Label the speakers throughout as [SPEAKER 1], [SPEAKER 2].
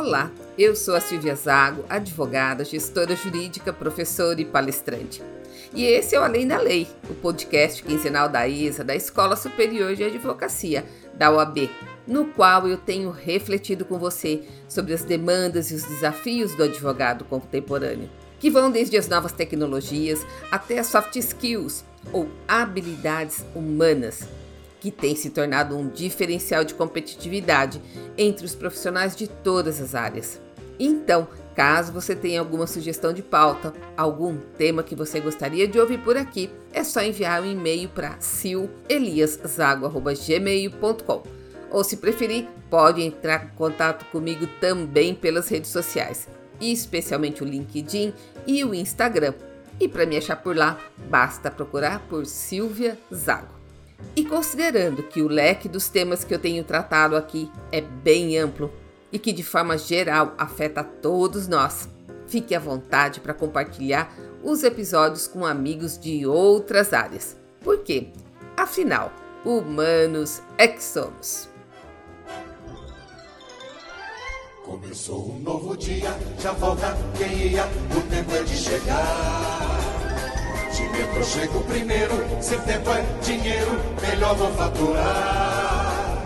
[SPEAKER 1] Olá, eu sou a Silvia Zago, advogada, gestora jurídica, professora e palestrante. E esse é o Além da Lei, o podcast quinzenal da ISA, da Escola Superior de Advocacia, da OAB, no qual eu tenho refletido com você sobre as demandas e os desafios do advogado contemporâneo, que vão desde as novas tecnologias até as soft skills ou habilidades humanas que tem se tornado um diferencial de competitividade entre os profissionais de todas as áreas. Então, caso você tenha alguma sugestão de pauta, algum tema que você gostaria de ouvir por aqui, é só enviar um e-mail para sileliaszago.gmail.com ou se preferir, pode entrar em contato comigo também pelas redes sociais, especialmente o LinkedIn e o Instagram. E para me achar por lá, basta procurar por Silvia Zago. E considerando que o leque dos temas que eu tenho tratado aqui é bem amplo e que de forma geral afeta todos nós, fique à vontade para compartilhar os episódios com amigos de outras áreas. Por quê? Afinal, humanos é que somos.
[SPEAKER 2] Começou um novo dia, já volta quem ia, o tempo é de chegar. De metrô chego primeiro, se tempo é dinheiro, melhor vou faturar.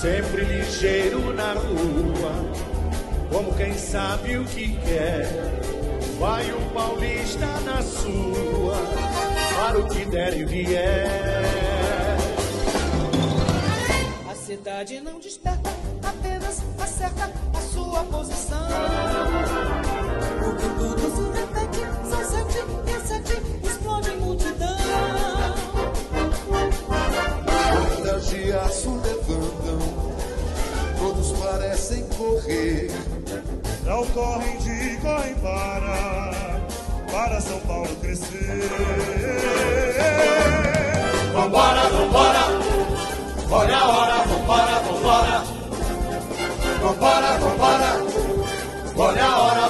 [SPEAKER 3] Sempre ligeiro na rua, como quem sabe o que quer. Vai o paulista na sua, para o que der e vier.
[SPEAKER 4] A cidade não desperta, apenas acerta a sua posição. Porque tudo se repete,
[SPEAKER 3] Não correm de correm para, para São Paulo crescer.
[SPEAKER 2] Vambora, vambora, olha a hora, vambora, vambora. Vambora, vambora, olha a hora.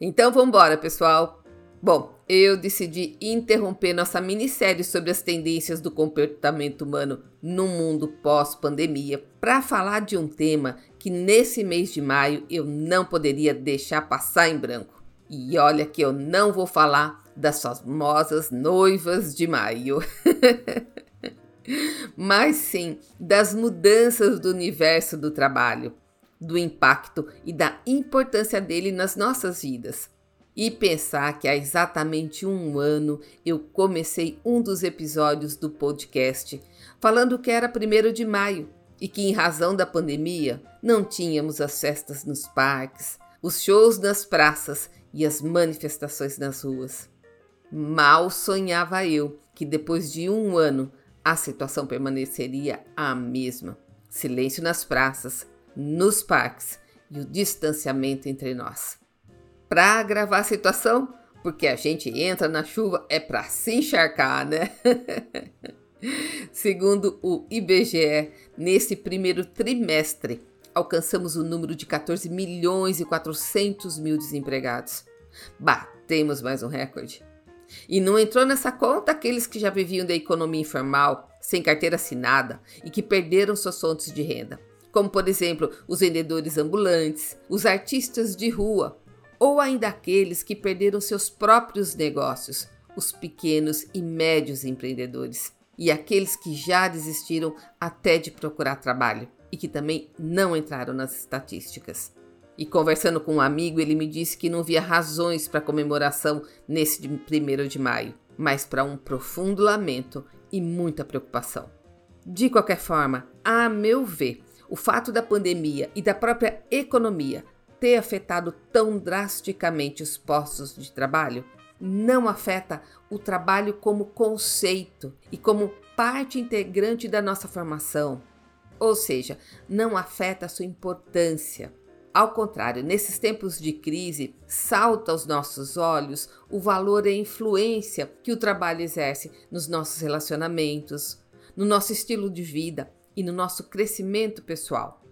[SPEAKER 1] Então vamos embora, pessoal. Bom, eu decidi interromper nossa minissérie sobre as tendências do comportamento humano no mundo pós-pandemia para falar de um tema que nesse mês de maio eu não poderia deixar passar em branco. E olha que eu não vou falar das famosas noivas de maio. Mas sim das mudanças do universo do trabalho, do impacto e da importância dele nas nossas vidas. E pensar que há exatamente um ano eu comecei um dos episódios do podcast falando que era 1 de maio e que, em razão da pandemia, não tínhamos as festas nos parques, os shows nas praças e as manifestações nas ruas. Mal sonhava eu que depois de um ano a situação permaneceria a mesma: silêncio nas praças, nos parques e o distanciamento entre nós. Para agravar a situação, porque a gente entra na chuva é para se encharcar, né? Segundo o IBGE, nesse primeiro trimestre, alcançamos o número de 14 milhões e 400 mil desempregados. Batemos mais um recorde. E não entrou nessa conta aqueles que já viviam da economia informal, sem carteira assinada e que perderam suas fontes de renda, como por exemplo os vendedores ambulantes, os artistas de rua, ou ainda aqueles que perderam seus próprios negócios, os pequenos e médios empreendedores, e aqueles que já desistiram até de procurar trabalho e que também não entraram nas estatísticas. E conversando com um amigo, ele me disse que não via razões para comemoração nesse 1 de maio, mas para um profundo lamento e muita preocupação. De qualquer forma, a meu ver, o fato da pandemia e da própria economia ter afetado tão drasticamente os postos de trabalho não afeta o trabalho como conceito e como parte integrante da nossa formação. Ou seja, não afeta a sua importância. Ao contrário, nesses tempos de crise, salta aos nossos olhos o valor e a influência que o trabalho exerce nos nossos relacionamentos, no nosso estilo de vida e no nosso crescimento pessoal.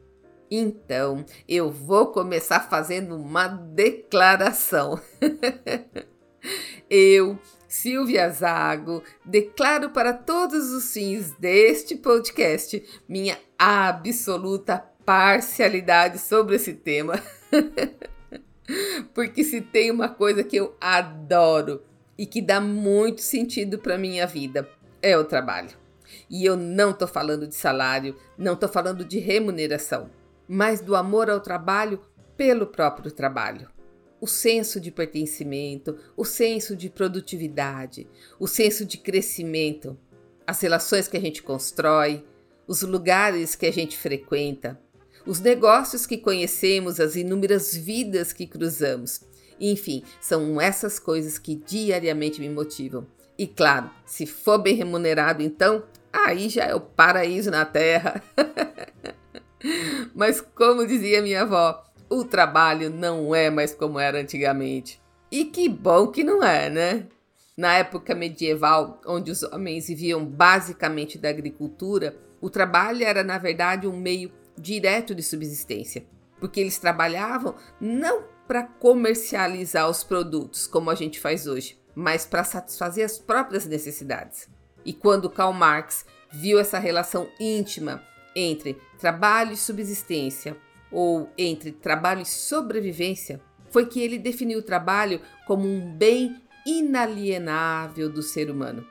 [SPEAKER 1] Então, eu vou começar fazendo uma declaração. eu, Silvia Zago, declaro para todos os fins deste podcast minha absoluta parcialidade sobre esse tema. Porque se tem uma coisa que eu adoro e que dá muito sentido para minha vida, é o trabalho. E eu não estou falando de salário, não estou falando de remuneração, mas do amor ao trabalho pelo próprio trabalho. O senso de pertencimento, o senso de produtividade, o senso de crescimento, as relações que a gente constrói, os lugares que a gente frequenta, os negócios que conhecemos, as inúmeras vidas que cruzamos. Enfim, são essas coisas que diariamente me motivam. E claro, se for bem remunerado, então aí já é o paraíso na terra. Mas como dizia minha avó, o trabalho não é mais como era antigamente. E que bom que não é, né? Na época medieval, onde os homens viviam basicamente da agricultura, o trabalho era na verdade um meio direto de subsistência, porque eles trabalhavam não para comercializar os produtos como a gente faz hoje, mas para satisfazer as próprias necessidades. E quando Karl Marx viu essa relação íntima entre trabalho e subsistência, ou entre trabalho e sobrevivência, foi que ele definiu o trabalho como um bem inalienável do ser humano.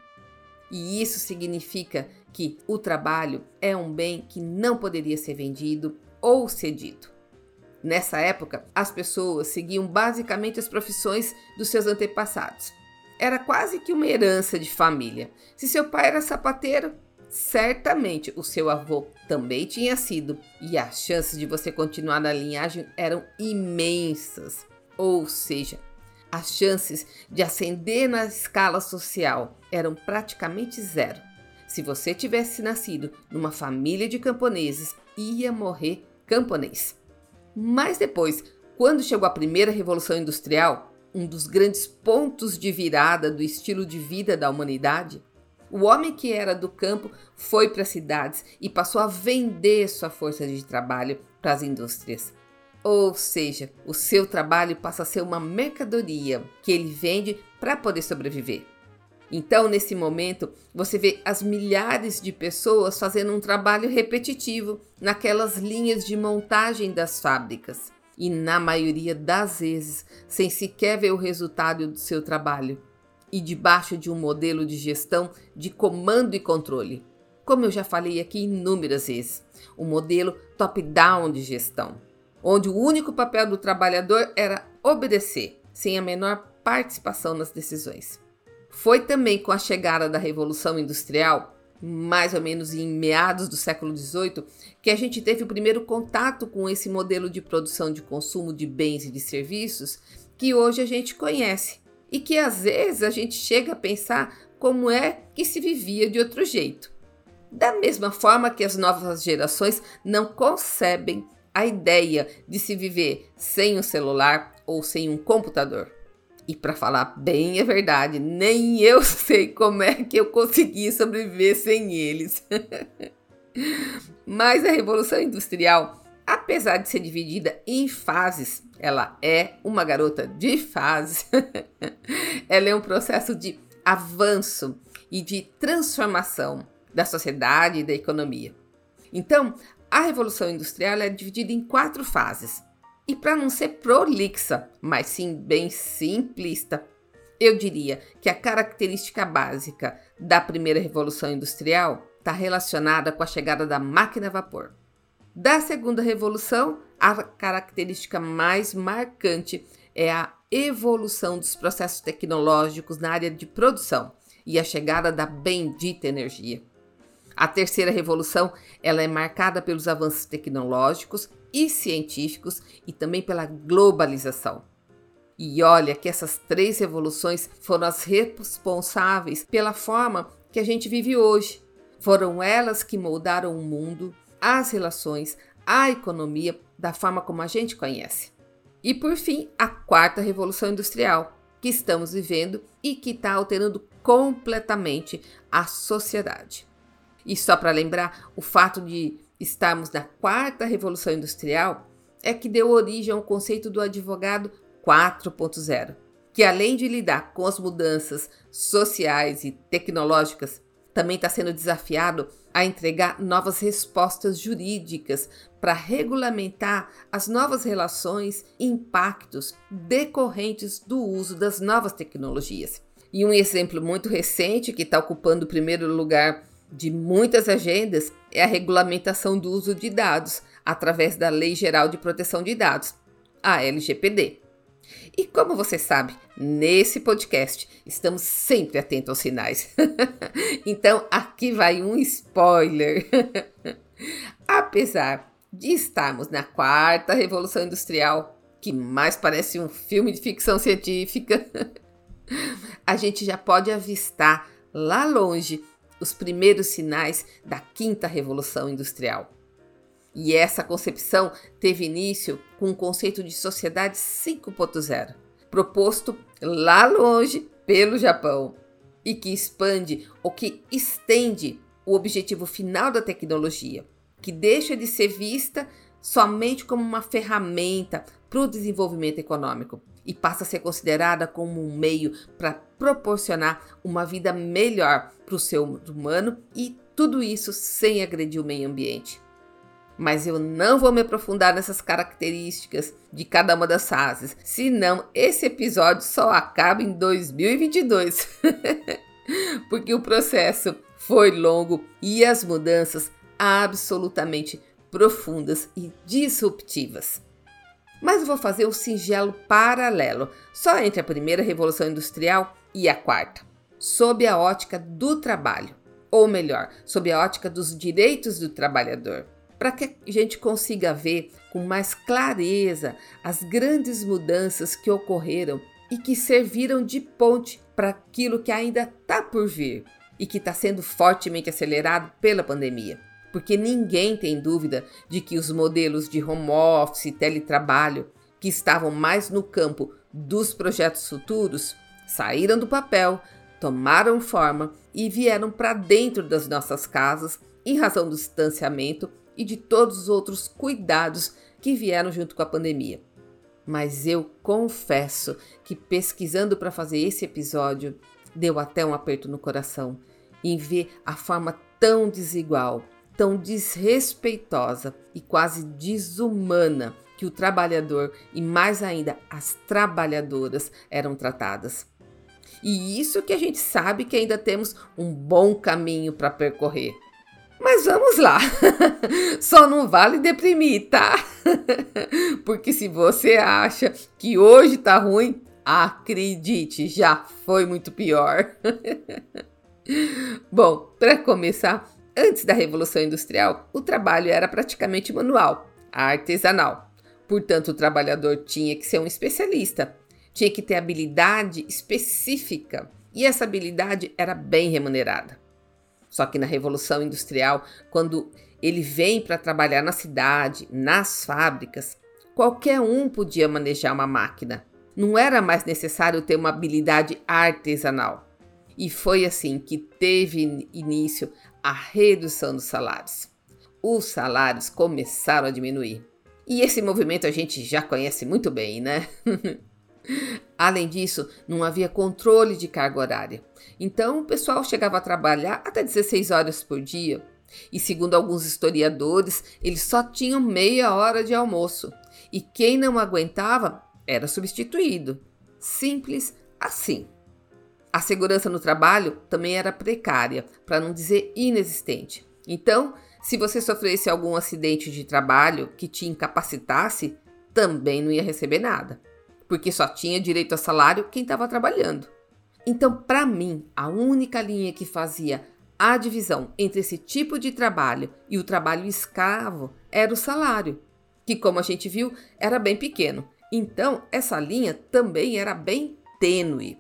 [SPEAKER 1] E isso significa que o trabalho é um bem que não poderia ser vendido ou cedido. Nessa época, as pessoas seguiam basicamente as profissões dos seus antepassados. Era quase que uma herança de família. Se seu pai era sapateiro, certamente o seu avô também tinha sido, e as chances de você continuar na linhagem eram imensas. Ou seja, as chances de ascender na escala social eram praticamente zero. Se você tivesse nascido numa família de camponeses, ia morrer camponês. Mas depois, quando chegou a primeira revolução industrial, um dos grandes pontos de virada do estilo de vida da humanidade, o homem que era do campo foi para as cidades e passou a vender sua força de trabalho para as indústrias. Ou seja, o seu trabalho passa a ser uma mercadoria que ele vende para poder sobreviver. Então, nesse momento, você vê as milhares de pessoas fazendo um trabalho repetitivo naquelas linhas de montagem das fábricas. E na maioria das vezes, sem sequer ver o resultado do seu trabalho. E debaixo de um modelo de gestão de comando e controle. Como eu já falei aqui inúmeras vezes, o um modelo top-down de gestão, onde o único papel do trabalhador era obedecer, sem a menor participação nas decisões. Foi também com a chegada da Revolução Industrial, mais ou menos em meados do século XVIII, que a gente teve o primeiro contato com esse modelo de produção de consumo de bens e de serviços que hoje a gente conhece e que às vezes a gente chega a pensar como é que se vivia de outro jeito. Da mesma forma que as novas gerações não concebem a ideia de se viver sem um celular ou sem um computador. E para falar bem a verdade, nem eu sei como é que eu consegui sobreviver sem eles. Mas a Revolução Industrial, apesar de ser dividida em fases, ela é uma garota de fases. ela é um processo de avanço e de transformação da sociedade e da economia. Então, a Revolução Industrial é dividida em quatro fases. E para não ser prolixa, mas sim bem simplista, eu diria que a característica básica da primeira revolução industrial está relacionada com a chegada da máquina a vapor. Da segunda revolução, a característica mais marcante é a evolução dos processos tecnológicos na área de produção e a chegada da bendita energia. A terceira revolução, ela é marcada pelos avanços tecnológicos e científicos e também pela globalização. E olha que essas três revoluções foram as responsáveis pela forma que a gente vive hoje. Foram elas que moldaram o mundo, as relações, a economia da forma como a gente conhece. E por fim, a quarta revolução industrial, que estamos vivendo e que está alterando completamente a sociedade. E só para lembrar, o fato de estarmos na quarta revolução industrial é que deu origem ao conceito do advogado 4.0, que além de lidar com as mudanças sociais e tecnológicas, também está sendo desafiado a entregar novas respostas jurídicas para regulamentar as novas relações e impactos decorrentes do uso das novas tecnologias. E um exemplo muito recente que está ocupando o primeiro lugar de muitas agendas é a regulamentação do uso de dados através da Lei Geral de Proteção de Dados, a LGPD. E como você sabe, nesse podcast estamos sempre atentos aos sinais. então aqui vai um spoiler. Apesar de estarmos na quarta revolução industrial, que mais parece um filme de ficção científica, a gente já pode avistar lá longe os primeiros sinais da quinta revolução industrial. E essa concepção teve início com o conceito de sociedade 5.0, proposto lá longe pelo Japão, e que expande ou que estende o objetivo final da tecnologia, que deixa de ser vista somente como uma ferramenta para o desenvolvimento econômico e passa a ser considerada como um meio para proporcionar uma vida melhor para o ser humano e tudo isso sem agredir o meio ambiente. Mas eu não vou me aprofundar nessas características de cada uma das fases, senão esse episódio só acaba em 2022. Porque o processo foi longo e as mudanças absolutamente profundas e disruptivas. Mas vou fazer um singelo paralelo, só entre a primeira revolução industrial e a quarta, sob a ótica do trabalho, ou melhor, sob a ótica dos direitos do trabalhador, para que a gente consiga ver com mais clareza as grandes mudanças que ocorreram e que serviram de ponte para aquilo que ainda está por vir e que está sendo fortemente acelerado pela pandemia. Porque ninguém tem dúvida de que os modelos de home office e teletrabalho que estavam mais no campo dos projetos futuros saíram do papel, tomaram forma e vieram para dentro das nossas casas em razão do distanciamento e de todos os outros cuidados que vieram junto com a pandemia. Mas eu confesso que pesquisando para fazer esse episódio, deu até um aperto no coração em ver a forma tão desigual tão desrespeitosa e quase desumana que o trabalhador e mais ainda as trabalhadoras eram tratadas. E isso que a gente sabe que ainda temos um bom caminho para percorrer. Mas vamos lá. Só não vale deprimir, tá? Porque se você acha que hoje tá ruim, acredite, já foi muito pior. Bom, para começar, Antes da Revolução Industrial, o trabalho era praticamente manual, artesanal. Portanto, o trabalhador tinha que ser um especialista, tinha que ter habilidade específica e essa habilidade era bem remunerada. Só que na Revolução Industrial, quando ele vem para trabalhar na cidade, nas fábricas, qualquer um podia manejar uma máquina. Não era mais necessário ter uma habilidade artesanal. E foi assim que teve início a redução dos salários. Os salários começaram a diminuir. E esse movimento a gente já conhece muito bem, né? Além disso, não havia controle de carga horária. Então, o pessoal chegava a trabalhar até 16 horas por dia. E segundo alguns historiadores, eles só tinham meia hora de almoço. E quem não aguentava era substituído. Simples assim. A segurança no trabalho também era precária, para não dizer inexistente. Então, se você sofresse algum acidente de trabalho que te incapacitasse, também não ia receber nada, porque só tinha direito a salário quem estava trabalhando. Então, para mim, a única linha que fazia a divisão entre esse tipo de trabalho e o trabalho escravo era o salário, que, como a gente viu, era bem pequeno. Então, essa linha também era bem tênue.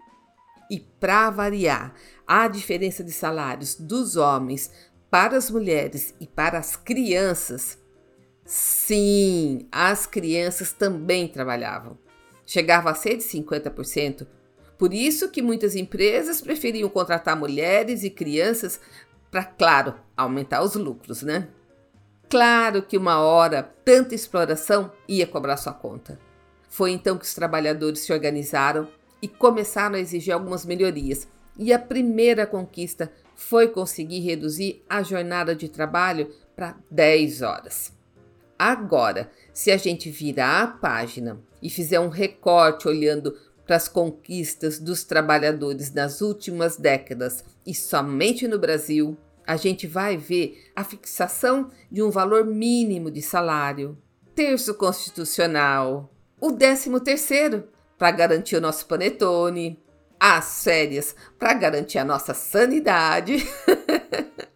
[SPEAKER 1] E para variar, a diferença de salários dos homens para as mulheres e para as crianças Sim, as crianças também trabalhavam. Chegava a ser de 50%. Por isso que muitas empresas preferiam contratar mulheres e crianças para, claro, aumentar os lucros, né? Claro que uma hora tanta exploração ia cobrar sua conta. Foi então que os trabalhadores se organizaram e começaram a exigir algumas melhorias. E a primeira conquista foi conseguir reduzir a jornada de trabalho para 10 horas. Agora, se a gente virar a página e fizer um recorte olhando para as conquistas dos trabalhadores nas últimas décadas e somente no Brasil, a gente vai ver a fixação de um valor mínimo de salário, terço constitucional, o décimo terceiro para garantir o nosso panetone, as férias para garantir a nossa sanidade.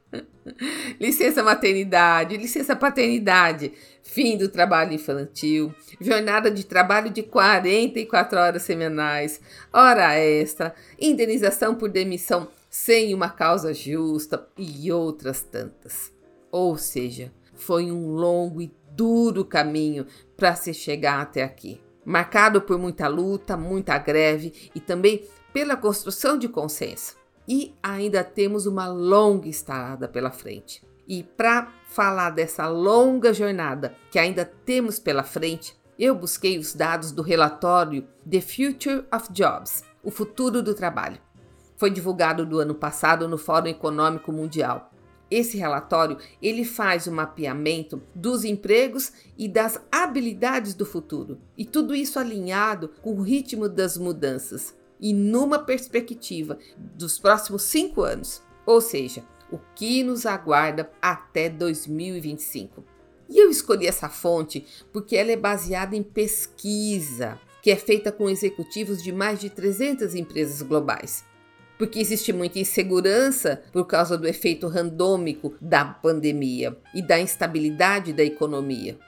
[SPEAKER 1] licença maternidade, licença paternidade, fim do trabalho infantil, jornada de trabalho de 44 horas semanais, hora extra, indenização por demissão sem uma causa justa e outras tantas. Ou seja, foi um longo e duro caminho para se chegar até aqui, marcado por muita luta, muita greve e também pela construção de consenso. E ainda temos uma longa estrada pela frente. E para falar dessa longa jornada que ainda temos pela frente, eu busquei os dados do relatório The Future of Jobs, o futuro do trabalho. Foi divulgado no ano passado no Fórum Econômico Mundial. Esse relatório ele faz o mapeamento dos empregos e das habilidades do futuro, e tudo isso alinhado com o ritmo das mudanças e numa perspectiva dos próximos cinco anos, ou seja, o que nos aguarda até 2025. E eu escolhi essa fonte porque ela é baseada em pesquisa, que é feita com executivos de mais de 300 empresas globais. Porque existe muita insegurança por causa do efeito randômico da pandemia e da instabilidade da economia.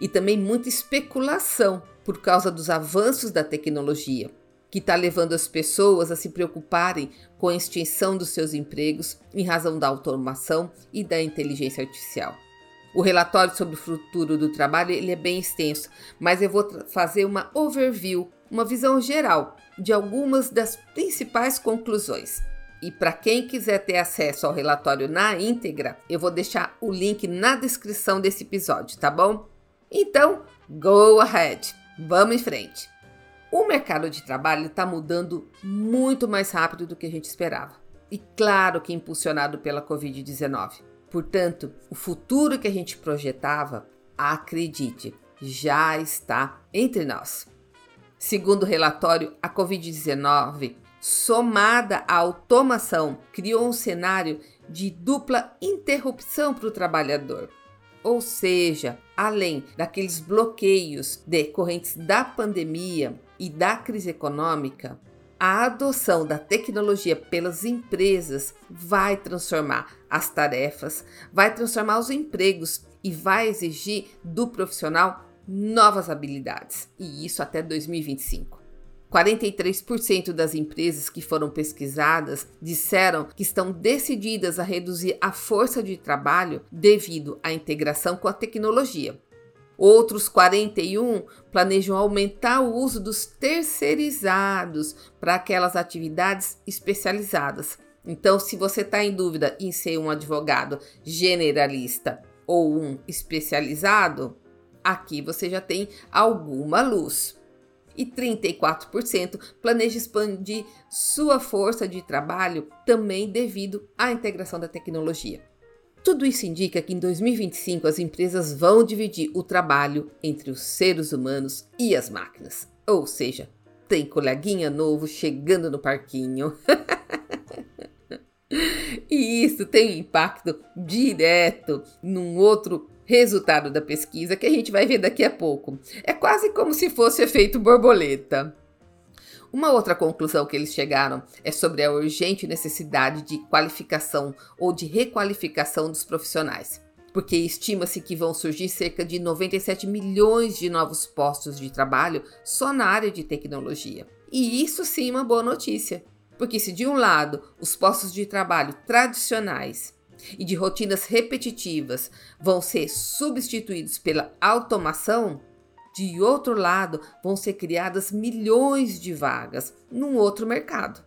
[SPEAKER 1] E também muita especulação por causa dos avanços da tecnologia que está levando as pessoas a se preocuparem com a extinção dos seus empregos em razão da automação e da inteligência artificial. O relatório sobre o futuro do trabalho ele é bem extenso, mas eu vou fazer uma overview, uma visão geral de algumas das principais conclusões. E para quem quiser ter acesso ao relatório na íntegra, eu vou deixar o link na descrição desse episódio, tá bom? Então, go ahead, vamos em frente. O mercado de trabalho está mudando muito mais rápido do que a gente esperava. E claro que impulsionado pela Covid-19. Portanto, o futuro que a gente projetava, acredite, já está entre nós. Segundo o relatório, a Covid-19, somada à automação, criou um cenário de dupla interrupção para o trabalhador. Ou seja, além daqueles bloqueios decorrentes da pandemia e da crise econômica, a adoção da tecnologia pelas empresas vai transformar as tarefas, vai transformar os empregos e vai exigir do profissional novas habilidades, e isso até 2025. 43% das empresas que foram pesquisadas disseram que estão decididas a reduzir a força de trabalho devido à integração com a tecnologia. Outros 41 planejam aumentar o uso dos terceirizados para aquelas atividades especializadas. Então, se você está em dúvida em ser um advogado generalista ou um especializado, aqui você já tem alguma luz e 34% planeja expandir sua força de trabalho também devido à integração da tecnologia. Tudo isso indica que em 2025 as empresas vão dividir o trabalho entre os seres humanos e as máquinas. Ou seja, tem coleguinha novo chegando no parquinho. e isso tem impacto direto num outro resultado da pesquisa que a gente vai ver daqui a pouco. É quase como se fosse efeito borboleta. Uma outra conclusão que eles chegaram é sobre a urgente necessidade de qualificação ou de requalificação dos profissionais, porque estima-se que vão surgir cerca de 97 milhões de novos postos de trabalho só na área de tecnologia. E isso sim é uma boa notícia, porque se de um lado os postos de trabalho tradicionais e de rotinas repetitivas vão ser substituídos pela automação, de outro lado vão ser criadas milhões de vagas num outro mercado.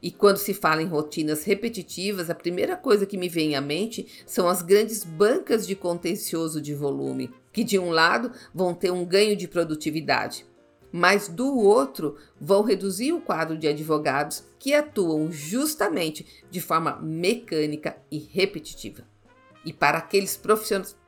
[SPEAKER 1] E quando se fala em rotinas repetitivas, a primeira coisa que me vem à mente são as grandes bancas de contencioso de volume, que de um lado vão ter um ganho de produtividade, mas do outro vão reduzir o quadro de advogados que atuam justamente de forma mecânica e repetitiva. E para aqueles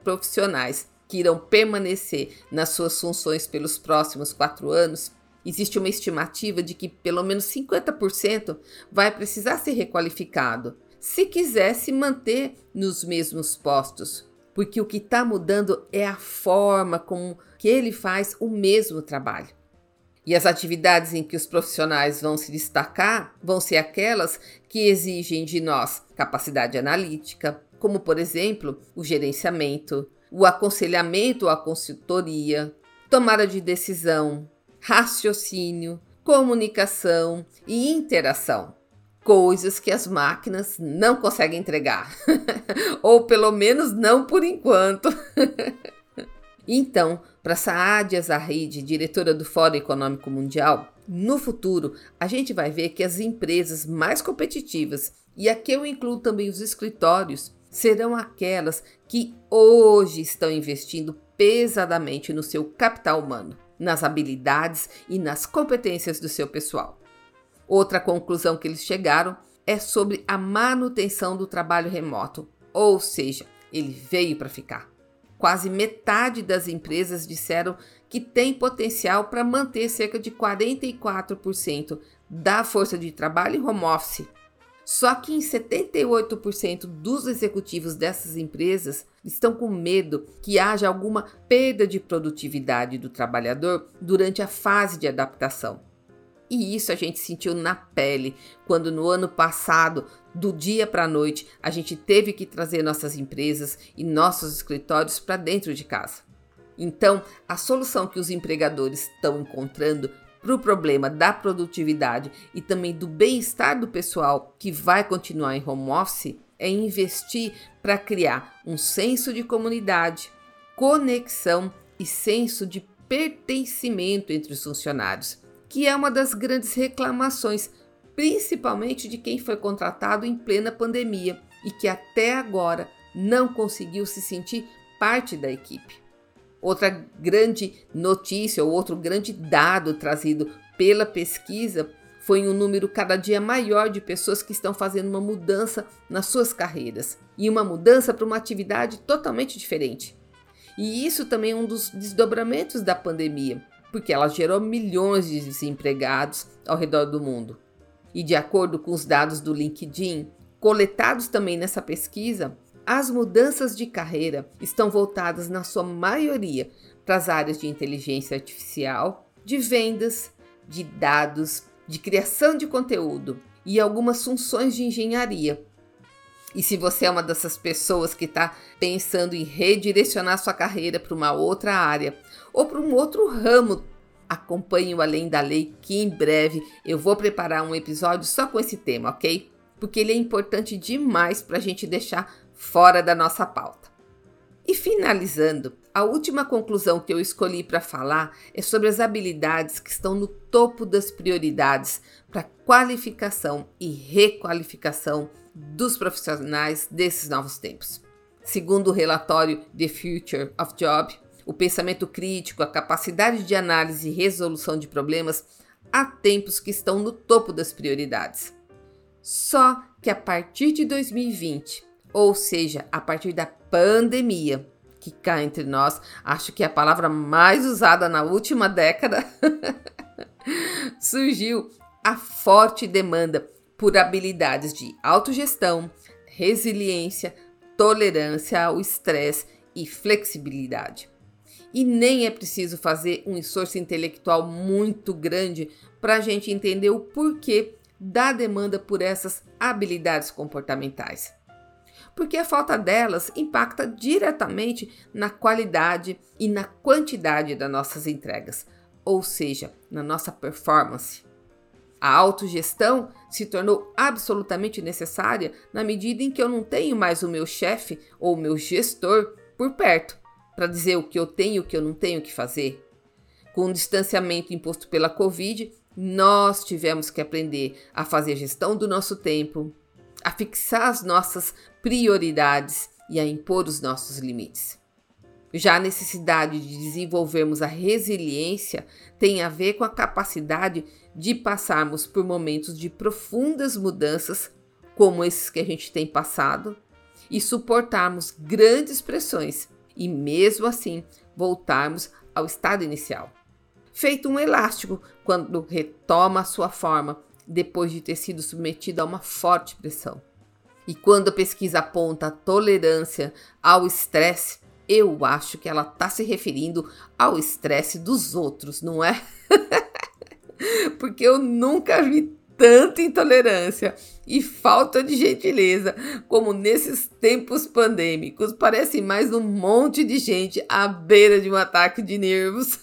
[SPEAKER 1] profissionais que irão permanecer nas suas funções pelos próximos quatro anos, Existe uma estimativa de que pelo menos 50% vai precisar ser requalificado se quiser se manter nos mesmos postos, porque o que está mudando é a forma como que ele faz o mesmo trabalho. E as atividades em que os profissionais vão se destacar vão ser aquelas que exigem de nós capacidade analítica, como por exemplo o gerenciamento, o aconselhamento ou a consultoria, tomada de decisão, raciocínio, comunicação e interação. Coisas que as máquinas não conseguem entregar, ou pelo menos não por enquanto. então, para Saad Azaride, diretora do Fórum Econômico Mundial, no futuro a gente vai ver que as empresas mais competitivas, e aqui eu incluo também os escritórios, serão aquelas que hoje estão investindo pesadamente no seu capital humano nas habilidades e nas competências do seu pessoal. Outra conclusão que eles chegaram é sobre a manutenção do trabalho remoto, ou seja, ele veio para ficar. Quase metade das empresas disseram que tem potencial para manter cerca de 44% da força de trabalho em home office só que em 78% dos executivos dessas empresas estão com medo que haja alguma perda de produtividade do trabalhador durante a fase de adaptação. E isso a gente sentiu na pele quando no ano passado, do dia para a noite, a gente teve que trazer nossas empresas e nossos escritórios para dentro de casa. Então, a solução que os empregadores estão encontrando para o problema da produtividade e também do bem-estar do pessoal que vai continuar em home office é investir para criar um senso de comunidade, conexão e senso de pertencimento entre os funcionários, que é uma das grandes reclamações, principalmente de quem foi contratado em plena pandemia e que até agora não conseguiu se sentir parte da equipe. Outra grande notícia ou outro grande dado trazido pela pesquisa foi um número cada dia maior de pessoas que estão fazendo uma mudança nas suas carreiras e uma mudança para uma atividade totalmente diferente. E isso também é um dos desdobramentos da pandemia, porque ela gerou milhões de desempregados ao redor do mundo. E de acordo com os dados do LinkedIn, coletados também nessa pesquisa, as mudanças de carreira estão voltadas, na sua maioria, para as áreas de inteligência artificial, de vendas, de dados, de criação de conteúdo e algumas funções de engenharia. E se você é uma dessas pessoas que está pensando em redirecionar sua carreira para uma outra área ou para um outro ramo, acompanhe o Além da Lei, que em breve eu vou preparar um episódio só com esse tema, ok? Porque ele é importante demais para a gente deixar fora da nossa pauta. E finalizando, a última conclusão que eu escolhi para falar é sobre as habilidades que estão no topo das prioridades para qualificação e requalificação dos profissionais desses novos tempos. Segundo o relatório The Future of Job, o pensamento crítico, a capacidade de análise e resolução de problemas há tempos que estão no topo das prioridades. Só que a partir de 2020, ou seja, a partir da pandemia, que cá entre nós, acho que é a palavra mais usada na última década, surgiu a forte demanda por habilidades de autogestão, resiliência, tolerância ao estresse e flexibilidade. E nem é preciso fazer um esforço intelectual muito grande para a gente entender o porquê da demanda por essas habilidades comportamentais porque a falta delas impacta diretamente na qualidade e na quantidade das nossas entregas, ou seja, na nossa performance. A autogestão se tornou absolutamente necessária na medida em que eu não tenho mais o meu chefe ou o meu gestor por perto para dizer o que eu tenho e o que eu não tenho que fazer. Com o distanciamento imposto pela Covid, nós tivemos que aprender a fazer gestão do nosso tempo, a fixar as nossas prioridades e a impor os nossos limites. Já a necessidade de desenvolvermos a resiliência tem a ver com a capacidade de passarmos por momentos de profundas mudanças, como esses que a gente tem passado, e suportarmos grandes pressões e, mesmo assim, voltarmos ao estado inicial. Feito um elástico quando retoma a sua forma depois de ter sido submetido a uma forte pressão. E quando a pesquisa aponta a tolerância ao estresse, eu acho que ela está se referindo ao estresse dos outros, não é? Porque eu nunca vi tanta intolerância e falta de gentileza como nesses tempos pandêmicos. Parece mais um monte de gente à beira de um ataque de nervos.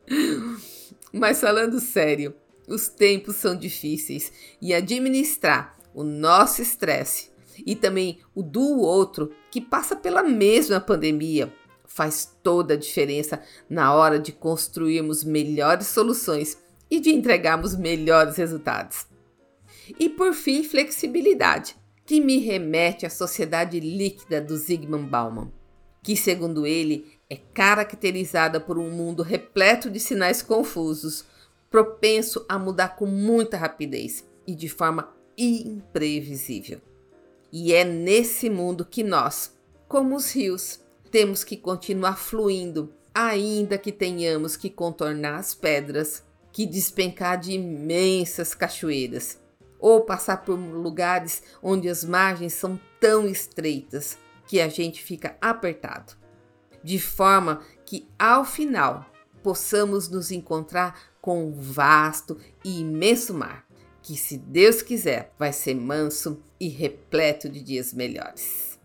[SPEAKER 1] Mas falando sério, os tempos são difíceis e administrar o nosso estresse e também o do outro que passa pela mesma pandemia faz toda a diferença na hora de construirmos melhores soluções e de entregarmos melhores resultados. E por fim, flexibilidade, que me remete à sociedade líquida do Zygmunt Bauman, que, segundo ele, é caracterizada por um mundo repleto de sinais confusos, propenso a mudar com muita rapidez e de forma imprevisível. E é nesse mundo que nós, como os rios, temos que continuar fluindo, ainda que tenhamos que contornar as pedras, que despencar de imensas cachoeiras, ou passar por lugares onde as margens são tão estreitas que a gente fica apertado, de forma que ao final possamos nos encontrar com um vasto e imenso mar que, se Deus quiser, vai ser manso e repleto de dias melhores.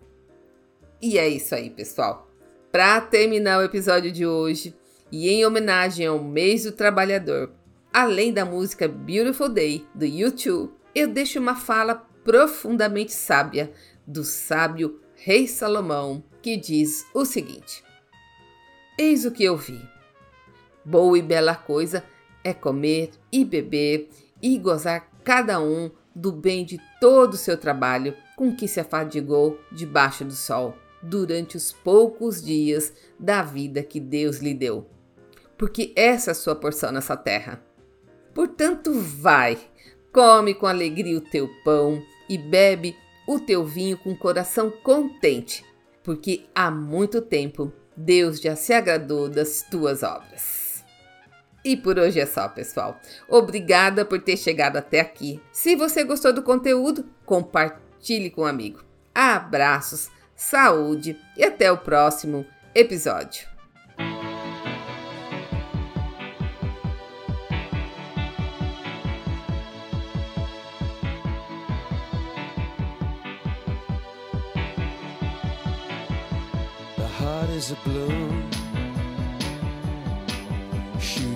[SPEAKER 1] E é isso aí, pessoal. Para terminar o episódio de hoje, e em homenagem ao mês do trabalhador, além da música Beautiful Day do YouTube, eu deixo uma fala profundamente sábia do sábio Rei Salomão, que diz o seguinte: Eis o que eu vi. Boa e bela coisa é comer e beber e gozar cada um do bem de todo o seu trabalho com que se afadigou debaixo do sol durante os poucos dias da vida que Deus lhe deu. Porque essa é a sua porção nessa terra. Portanto, vai, come com alegria o teu pão e bebe o teu vinho com coração contente, porque há muito tempo Deus já se agradou das tuas obras. E por hoje é só, pessoal. Obrigada por ter chegado até aqui. Se você gostou do conteúdo, compartilhe com um amigo. Abraços, saúde e até o próximo episódio.
[SPEAKER 5] The heart is a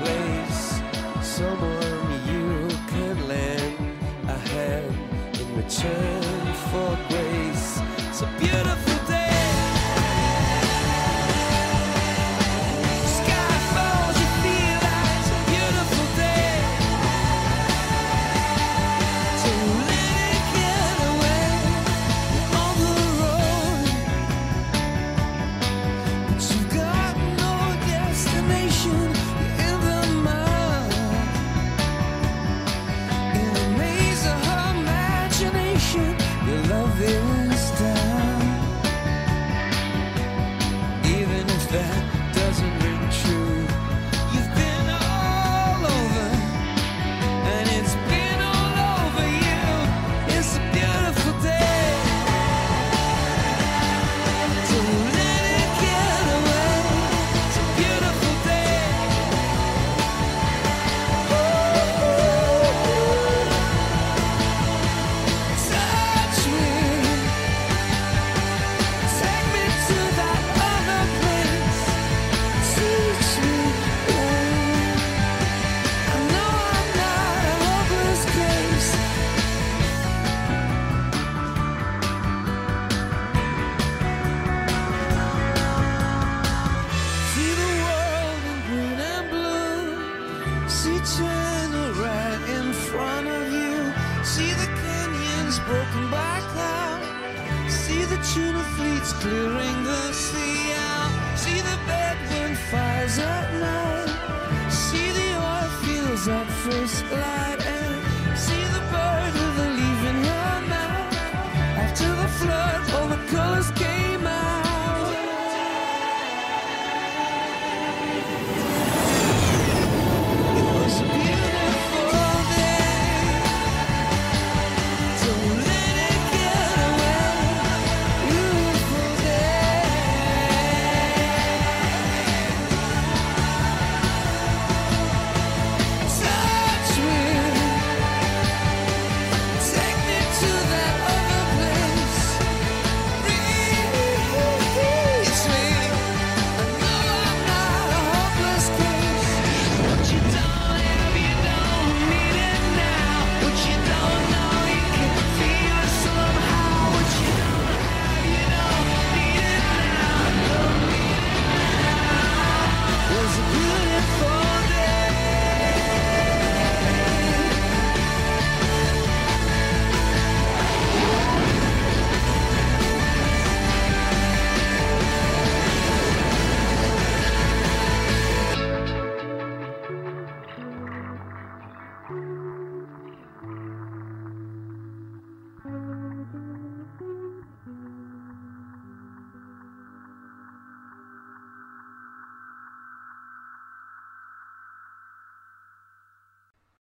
[SPEAKER 5] Place. Someone you can lend a hand in return for grace.